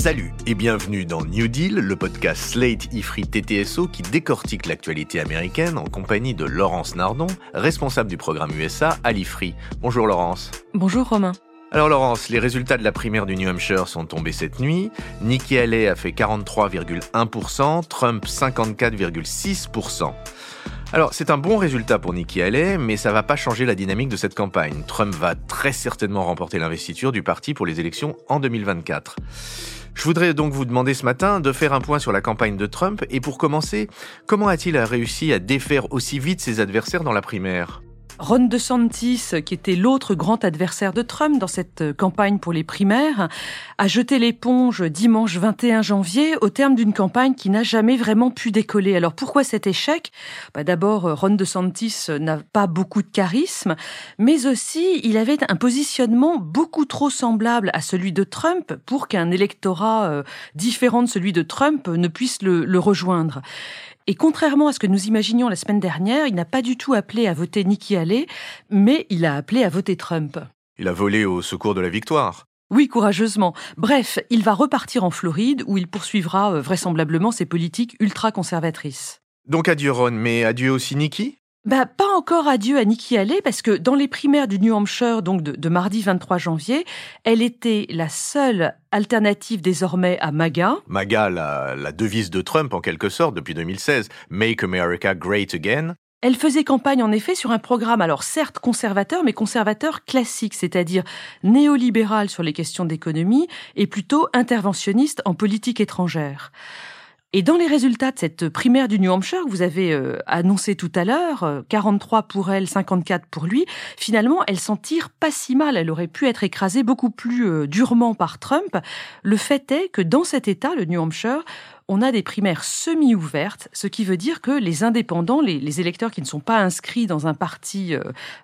Salut et bienvenue dans New Deal, le podcast Slate Ifri TTSO qui décortique l'actualité américaine en compagnie de Laurence Nardon, responsable du programme USA à l'Ifri. Bonjour Laurence. Bonjour Romain. Alors Laurence, les résultats de la primaire du New Hampshire sont tombés cette nuit. Nikki Haley a fait 43,1%, Trump 54,6%. Alors, c'est un bon résultat pour Nikki Haley, mais ça va pas changer la dynamique de cette campagne. Trump va très certainement remporter l'investiture du parti pour les élections en 2024. Je voudrais donc vous demander ce matin de faire un point sur la campagne de Trump. Et pour commencer, comment a-t-il réussi à défaire aussi vite ses adversaires dans la primaire? Ron DeSantis, qui était l'autre grand adversaire de Trump dans cette campagne pour les primaires, a jeté l'éponge dimanche 21 janvier au terme d'une campagne qui n'a jamais vraiment pu décoller. Alors pourquoi cet échec? Bah D'abord, Ron DeSantis n'a pas beaucoup de charisme, mais aussi il avait un positionnement beaucoup trop semblable à celui de Trump pour qu'un électorat euh, différent de celui de Trump ne puisse le, le rejoindre. Et contrairement à ce que nous imaginions la semaine dernière, il n'a pas du tout appelé à voter Nikki Haley, mais il a appelé à voter Trump. Il a volé au secours de la victoire. Oui, courageusement. Bref, il va repartir en Floride où il poursuivra euh, vraisemblablement ses politiques ultra-conservatrices. Donc adieu Ron, mais adieu aussi Nikki? Bah, pas encore adieu à Nikki Haley parce que dans les primaires du New Hampshire, donc de, mardi 23 janvier, elle était la seule alternative désormais à MAGA. MAGA, la, la devise de Trump en quelque sorte depuis 2016, Make America Great Again. Elle faisait campagne en effet sur un programme, alors certes conservateur, mais conservateur classique, c'est-à-dire néolibéral sur les questions d'économie et plutôt interventionniste en politique étrangère. Et dans les résultats de cette primaire du New Hampshire que vous avez euh, annoncé tout à l'heure, 43 euh, pour elle, 54 pour lui, finalement, elle s'en tire pas si mal. Elle aurait pu être écrasée beaucoup plus euh, durement par Trump. Le fait est que dans cet État, le New Hampshire, on a des primaires semi-ouvertes, ce qui veut dire que les indépendants, les, électeurs qui ne sont pas inscrits dans un parti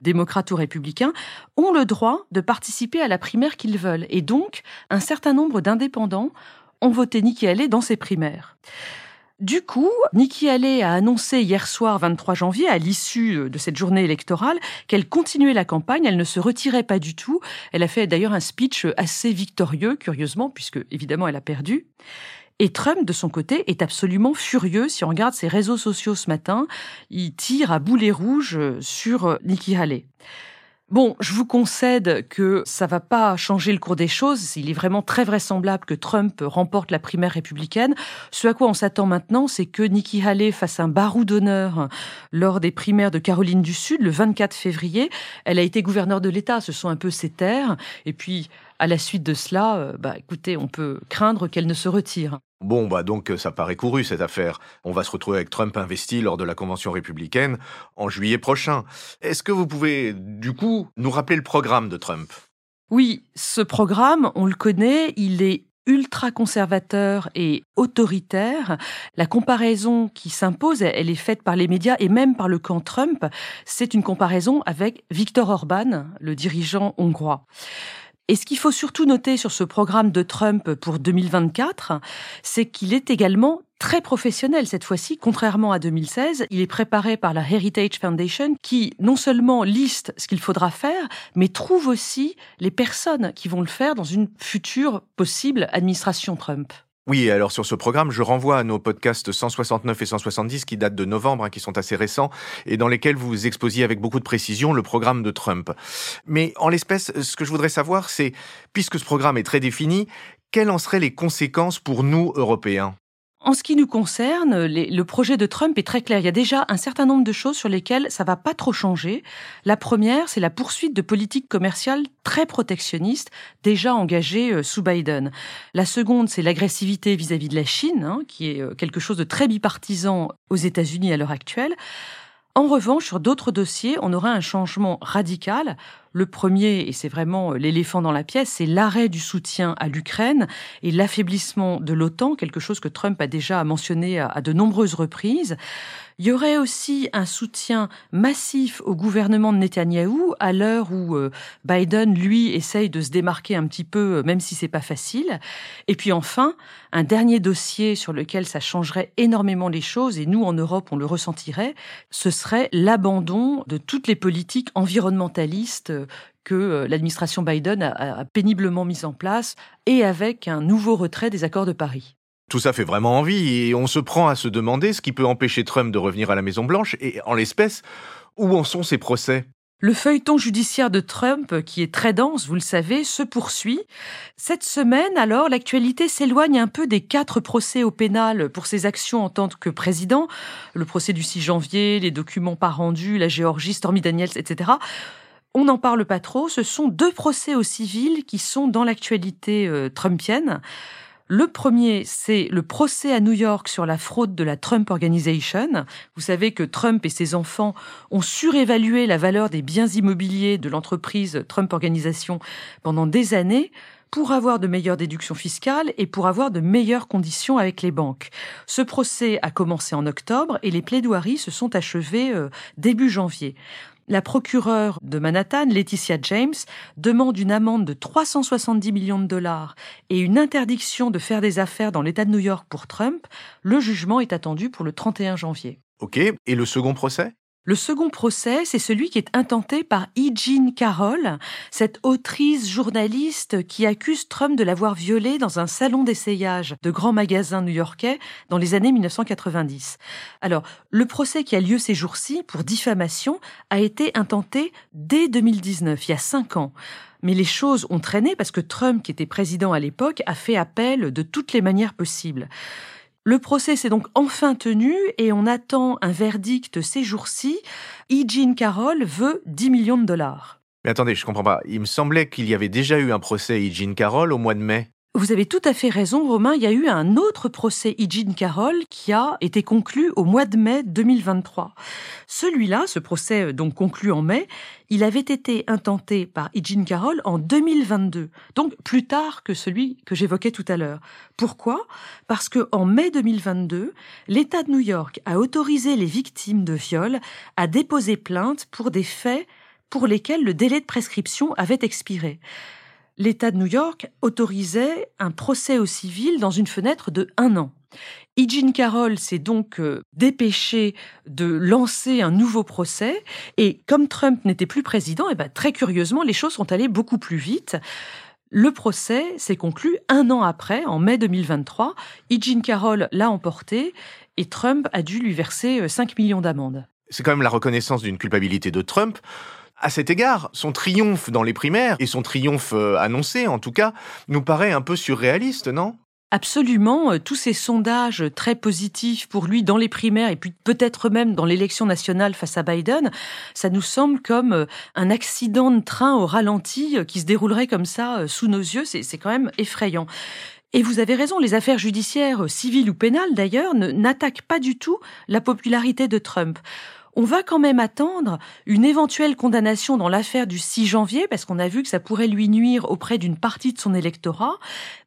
démocrate ou républicain, ont le droit de participer à la primaire qu'ils veulent. Et donc, un certain nombre d'indépendants ont voté Nikki Haley dans ses primaires. Du coup, Nikki Haley a annoncé hier soir 23 janvier, à l'issue de cette journée électorale, qu'elle continuait la campagne, elle ne se retirait pas du tout. Elle a fait d'ailleurs un speech assez victorieux, curieusement, puisque évidemment elle a perdu. Et Trump, de son côté, est absolument furieux. Si on regarde ses réseaux sociaux ce matin, il tire à boulet rouge sur Nikki Haley. Bon, je vous concède que ça va pas changer le cours des choses. Il est vraiment très vraisemblable que Trump remporte la primaire républicaine. Ce à quoi on s'attend maintenant, c'est que Nikki Haley fasse un barou d'honneur lors des primaires de Caroline du Sud le 24 février. Elle a été gouverneure de l'État, ce sont un peu ses terres. Et puis, à la suite de cela, euh, bah, écoutez, on peut craindre qu'elle ne se retire. Bon, bah donc ça paraît couru cette affaire. On va se retrouver avec Trump investi lors de la convention républicaine en juillet prochain. Est-ce que vous pouvez, du coup, nous rappeler le programme de Trump? Oui, ce programme, on le connaît, il est ultra conservateur et autoritaire. La comparaison qui s'impose, elle est faite par les médias et même par le camp Trump. C'est une comparaison avec Viktor Orban, le dirigeant hongrois. Et ce qu'il faut surtout noter sur ce programme de Trump pour 2024, c'est qu'il est également très professionnel cette fois-ci, contrairement à 2016. Il est préparé par la Heritage Foundation qui non seulement liste ce qu'il faudra faire, mais trouve aussi les personnes qui vont le faire dans une future possible administration Trump. Oui, alors sur ce programme, je renvoie à nos podcasts 169 et 170 qui datent de novembre, hein, qui sont assez récents, et dans lesquels vous exposiez avec beaucoup de précision le programme de Trump. Mais en l'espèce, ce que je voudrais savoir, c'est, puisque ce programme est très défini, quelles en seraient les conséquences pour nous, Européens? En ce qui nous concerne, le projet de Trump est très clair. Il y a déjà un certain nombre de choses sur lesquelles ça va pas trop changer. La première, c'est la poursuite de politiques commerciales très protectionnistes déjà engagées euh, sous Biden. La seconde, c'est l'agressivité vis-à-vis de la Chine, hein, qui est euh, quelque chose de très bipartisan aux États-Unis à l'heure actuelle. En revanche, sur d'autres dossiers, on aura un changement radical. Le premier, et c'est vraiment l'éléphant dans la pièce, c'est l'arrêt du soutien à l'Ukraine et l'affaiblissement de l'OTAN, quelque chose que Trump a déjà mentionné à de nombreuses reprises. Il y aurait aussi un soutien massif au gouvernement de Netanyahou à l'heure où euh, Biden, lui, essaye de se démarquer un petit peu, euh, même si c'est pas facile. Et puis enfin, un dernier dossier sur lequel ça changerait énormément les choses, et nous en Europe on le ressentirait, ce serait l'abandon de toutes les politiques environnementalistes que euh, l'administration Biden a, péniblement mis en place et avec un nouveau retrait des accords de Paris. Tout ça fait vraiment envie et on se prend à se demander ce qui peut empêcher Trump de revenir à la Maison Blanche et en l'espèce, où en sont ces procès le feuilleton judiciaire de Trump, qui est très dense, vous le savez, se poursuit. Cette semaine, alors, l'actualité s'éloigne un peu des quatre procès au pénal pour ses actions en tant que président. Le procès du 6 janvier, les documents pas rendus, la Géorgie, Stormy Daniels, etc. On n'en parle pas trop. Ce sont deux procès au civil qui sont dans l'actualité euh, trumpienne. Le premier, c'est le procès à New York sur la fraude de la Trump Organization. Vous savez que Trump et ses enfants ont surévalué la valeur des biens immobiliers de l'entreprise Trump Organization pendant des années pour avoir de meilleures déductions fiscales et pour avoir de meilleures conditions avec les banques. Ce procès a commencé en octobre et les plaidoiries se sont achevées euh, début janvier. La procureure de Manhattan, Laetitia James, demande une amende de 370 millions de dollars et une interdiction de faire des affaires dans l'État de New York pour Trump. Le jugement est attendu pour le 31 janvier. Ok, et le second procès? Le second procès, c'est celui qui est intenté par E. Jean Carroll, cette autrice journaliste qui accuse Trump de l'avoir violée dans un salon d'essayage de grands magasins new-yorkais dans les années 1990. Alors, le procès qui a lieu ces jours-ci pour diffamation a été intenté dès 2019, il y a cinq ans. Mais les choses ont traîné parce que Trump, qui était président à l'époque, a fait appel de toutes les manières possibles. Le procès s'est donc enfin tenu et on attend un verdict ces jours-ci. E. Carroll veut 10 millions de dollars. Mais attendez, je comprends pas. Il me semblait qu'il y avait déjà eu un procès. Jean Carroll au mois de mai. Vous avez tout à fait raison, Romain. Il y a eu un autre procès Eugene Carroll qui a été conclu au mois de mai 2023. Celui-là, ce procès euh, donc conclu en mai, il avait été intenté par Eugene Carroll en 2022, donc plus tard que celui que j'évoquais tout à l'heure. Pourquoi? Parce que en mai 2022, l'État de New York a autorisé les victimes de viol à déposer plainte pour des faits pour lesquels le délai de prescription avait expiré l'État de New York autorisait un procès au civil dans une fenêtre de un an. E. Jean Carroll s'est donc euh, dépêché de lancer un nouveau procès et comme Trump n'était plus président, et eh ben, très curieusement, les choses sont allées beaucoup plus vite. Le procès s'est conclu un an après, en mai 2023. E. Jean Carroll l'a emporté et Trump a dû lui verser 5 euh, millions d'amendes. C'est quand même la reconnaissance d'une culpabilité de Trump. À cet égard, son triomphe dans les primaires, et son triomphe euh, annoncé en tout cas, nous paraît un peu surréaliste, non? Absolument, euh, tous ces sondages très positifs pour lui dans les primaires et puis peut-être même dans l'élection nationale face à Biden, ça nous semble comme euh, un accident de train au ralenti qui se déroulerait comme ça sous nos yeux, c'est quand même effrayant. Et vous avez raison, les affaires judiciaires, civiles ou pénales d'ailleurs, n'attaquent pas du tout la popularité de Trump on va quand même attendre une éventuelle condamnation dans l'affaire du 6 janvier, parce qu'on a vu que ça pourrait lui nuire auprès d'une partie de son électorat.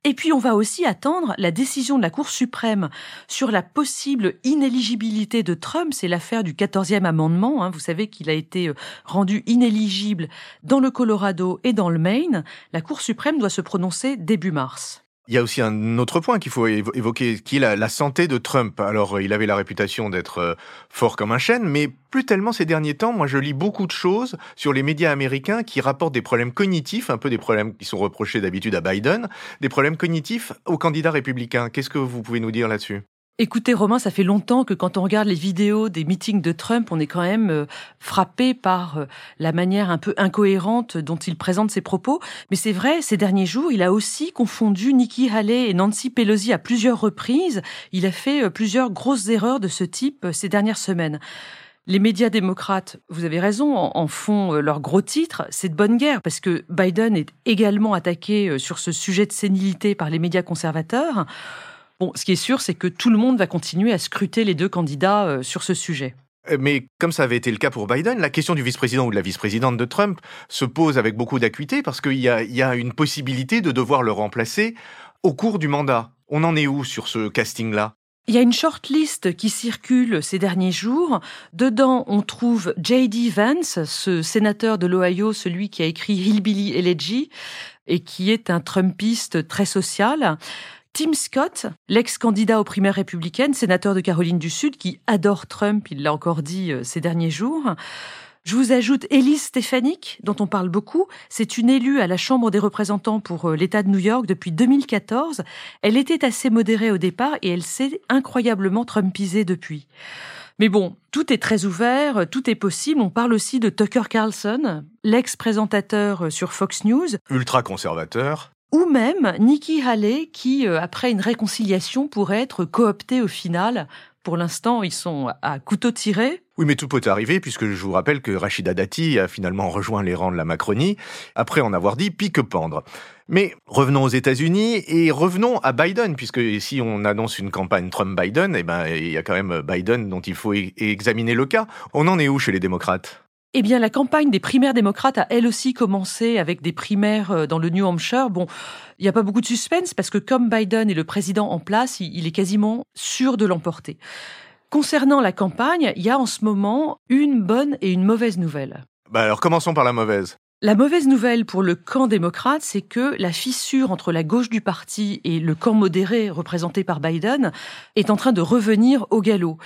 Et puis on va aussi attendre la décision de la Cour suprême sur la possible inéligibilité de Trump. C'est l'affaire du 14e amendement. Hein. Vous savez qu'il a été euh, rendu inéligible dans le Colorado et dans le Maine. La Cour suprême doit se prononcer début mars. Il y a aussi un autre point qu'il faut évoquer, qui est la, santé de Trump. Alors, il avait la réputation d'être euh, fort comme un chêne, mais plus tellement ces derniers temps. Moi, je lis beaucoup de choses sur les médias américains qui rapportent des problèmes cognitifs, un peu des problèmes qui sont reprochés d'habitude à Biden, des problèmes cognitifs aux candidats républicains. Qu'est-ce que vous pouvez nous dire là-dessus? Écoutez, Romain, ça fait longtemps que quand on regarde les vidéos des meetings de Trump, on est quand même euh, frappé par euh, la manière un peu incohérente dont il présente ses propos. Mais c'est vrai, ces derniers jours, il a aussi confondu Nikki Haley et Nancy Pelosi à plusieurs reprises. Il a fait euh, plusieurs grosses erreurs de ce type ces dernières semaines. Les médias démocrates, vous avez raison, en font leur gros titre. C'est de bonne guerre parce que Biden est également attaqué sur ce sujet de sénilité par les médias conservateurs. Bon, ce qui est sûr, c'est que tout le monde va continuer à scruter les deux candidats euh, sur ce sujet. Euh, mais comme ça avait été le cas pour Biden, la question du vice-président ou de la vice-présidente de Trump se pose avec beaucoup d'acuité parce qu'il y, a, une possibilité de devoir le remplacer au cours du mandat. On en est où sur ce casting-là? Il y a une short list qui circule ces derniers jours. Dedans, on trouve J.D. Vance, ce sénateur de l'Ohio, celui qui a écrit Hillbilly Elegy et qui est un Trumpiste très social. Tim Scott, l'ex-candidat aux primaires républicaines, sénateur de Caroline du Sud, qui adore Trump, il l'a encore dit euh, ces derniers jours. Je vous ajoute Elise Stefanik, dont on parle beaucoup. C'est une élue à la Chambre des représentants pour euh, l'État de New York depuis 2014. Elle était assez modérée au départ et elle s'est incroyablement trumpisée depuis. Mais bon, tout est très ouvert, tout est possible. On parle aussi de Tucker Carlson, l'ex-présentateur sur Fox News. Ultra conservateur. Ou même Nikki Haley, qui, euh, après une réconciliation, pourrait être cooptée au final. Pour l'instant, ils sont à couteau tiré. Oui, mais tout peut arriver, puisque je vous rappelle que Rachida Dati a finalement rejoint les rangs de la Macronie, après en avoir dit pique-pendre. Mais revenons aux États-Unis et revenons à Biden, puisque si on annonce une campagne Trump-Biden, eh ben, il y a quand même Biden dont il faut e-, examiner le cas. On en est où chez les démocrates? Eh bien, la campagne des primaires démocrates a elle aussi commencé avec des primaires euh, dans le New Hampshire. Bon, il n'y a pas beaucoup de suspense parce que comme Biden est le président en place, il est quasiment sûr de l'emporter. Concernant la campagne, il y a en ce moment une bonne et une mauvaise nouvelle. Bah alors commençons par la mauvaise. La mauvaise nouvelle pour le camp démocrate, c'est que la fissure entre la gauche du parti et le camp modéré représenté par Biden est en train de revenir au galop.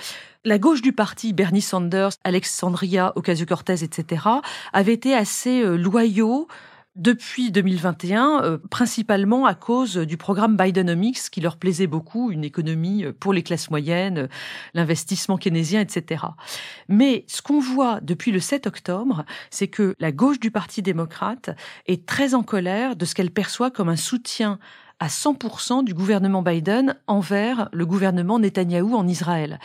La gauche du parti, Bernie Sanders, Alexandria Ocasio-Cortez, etc., avait été assez euh, loyaux depuis 2021, euh, principalement à cause du programme Bidenomics qui leur plaisait beaucoup, une économie euh, pour les classes moyennes, l'investissement keynésien, etc. Mais ce qu'on voit depuis le 7 octobre, c'est que la gauche du Parti démocrate est très en colère de ce qu'elle perçoit comme un soutien à 100% du gouvernement Biden envers le gouvernement Netanyahou en Israël.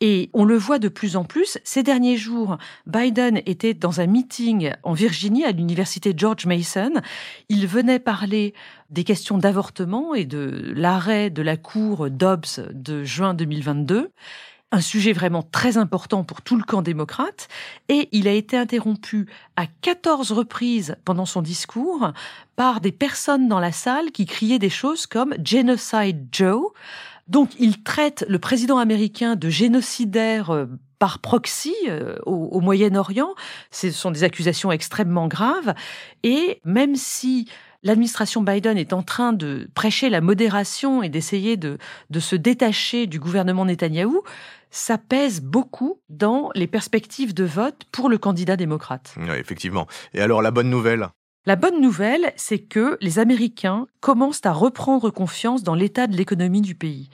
Et on le voit de plus en plus. Ces derniers jours, Biden était dans un meeting en Virginie à l'université George Mason. Il venait parler des questions d'avortement et de l'arrêt de la Cour Dobbs de juin 2022 un sujet vraiment très important pour tout le camp démocrate, et il a été interrompu à 14 reprises pendant son discours par des personnes dans la salle qui criaient des choses comme Genocide Joe. Donc il traite le président américain de génocidaire euh, par proxy euh, au, Moyen-Orient. Ce sont des accusations extrêmement graves. Et même si l'administration Biden est en train de prêcher la modération et d'essayer de, de se détacher du gouvernement Netanyahou, ça pèse beaucoup dans les perspectives de vote pour le candidat démocrate. Oui, effectivement. Et alors la bonne nouvelle? La bonne nouvelle, c'est que les Américains commencent à reprendre confiance dans l'état de l'économie du pays.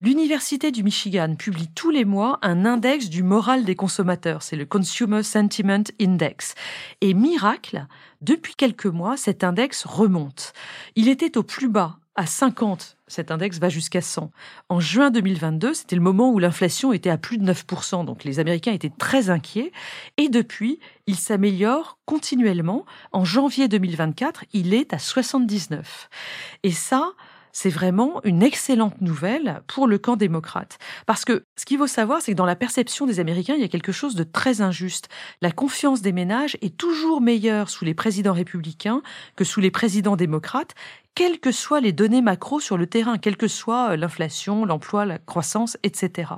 L'Université du Michigan publie tous les mois un index du moral des consommateurs, c'est le Consumer Sentiment Index. Et miracle, depuis quelques mois, cet index remonte. Il était au plus bas à 50. Cet index va jusqu'à 100. En juin 2022, c'était le moment où l'inflation était à plus de 9%. Donc les Américains étaient très inquiets. Et depuis, il s'améliore continuellement. En janvier 2024, il est à 79. Et ça, c'est vraiment une excellente nouvelle pour le camp démocrate. Parce que ce qu'il faut savoir, c'est que dans la perception des Américains, il y a quelque chose de très injuste. La confiance des ménages est toujours meilleure sous les présidents républicains que sous les présidents démocrates, quelles que soient les données macro sur le terrain, quelle que soit euh, l'inflation, l'emploi, la croissance, etc.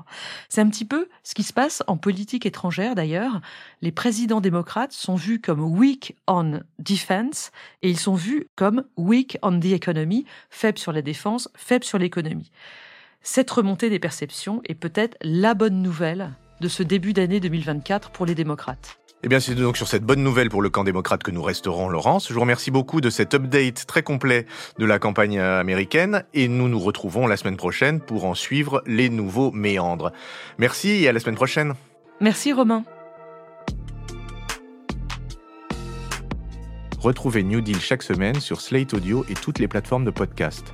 C'est un petit peu ce qui se passe en politique étrangère d'ailleurs. Les présidents démocrates sont vus comme weak on defense et ils sont vus comme weak on the economy, faibles sur la défense, faibles sur l'économie. Cette remontée des perceptions est peut-être la bonne nouvelle de ce début d'année 2024 pour les démocrates. Eh bien, c'est donc sur cette bonne nouvelle pour le camp démocrate que nous resterons, Laurence. Je vous remercie beaucoup de cet update très complet de la campagne américaine et nous nous retrouvons la semaine prochaine pour en suivre les nouveaux méandres. Merci et à la semaine prochaine. Merci Romain. Retrouvez New Deal chaque semaine sur Slate Audio et toutes les plateformes de podcast.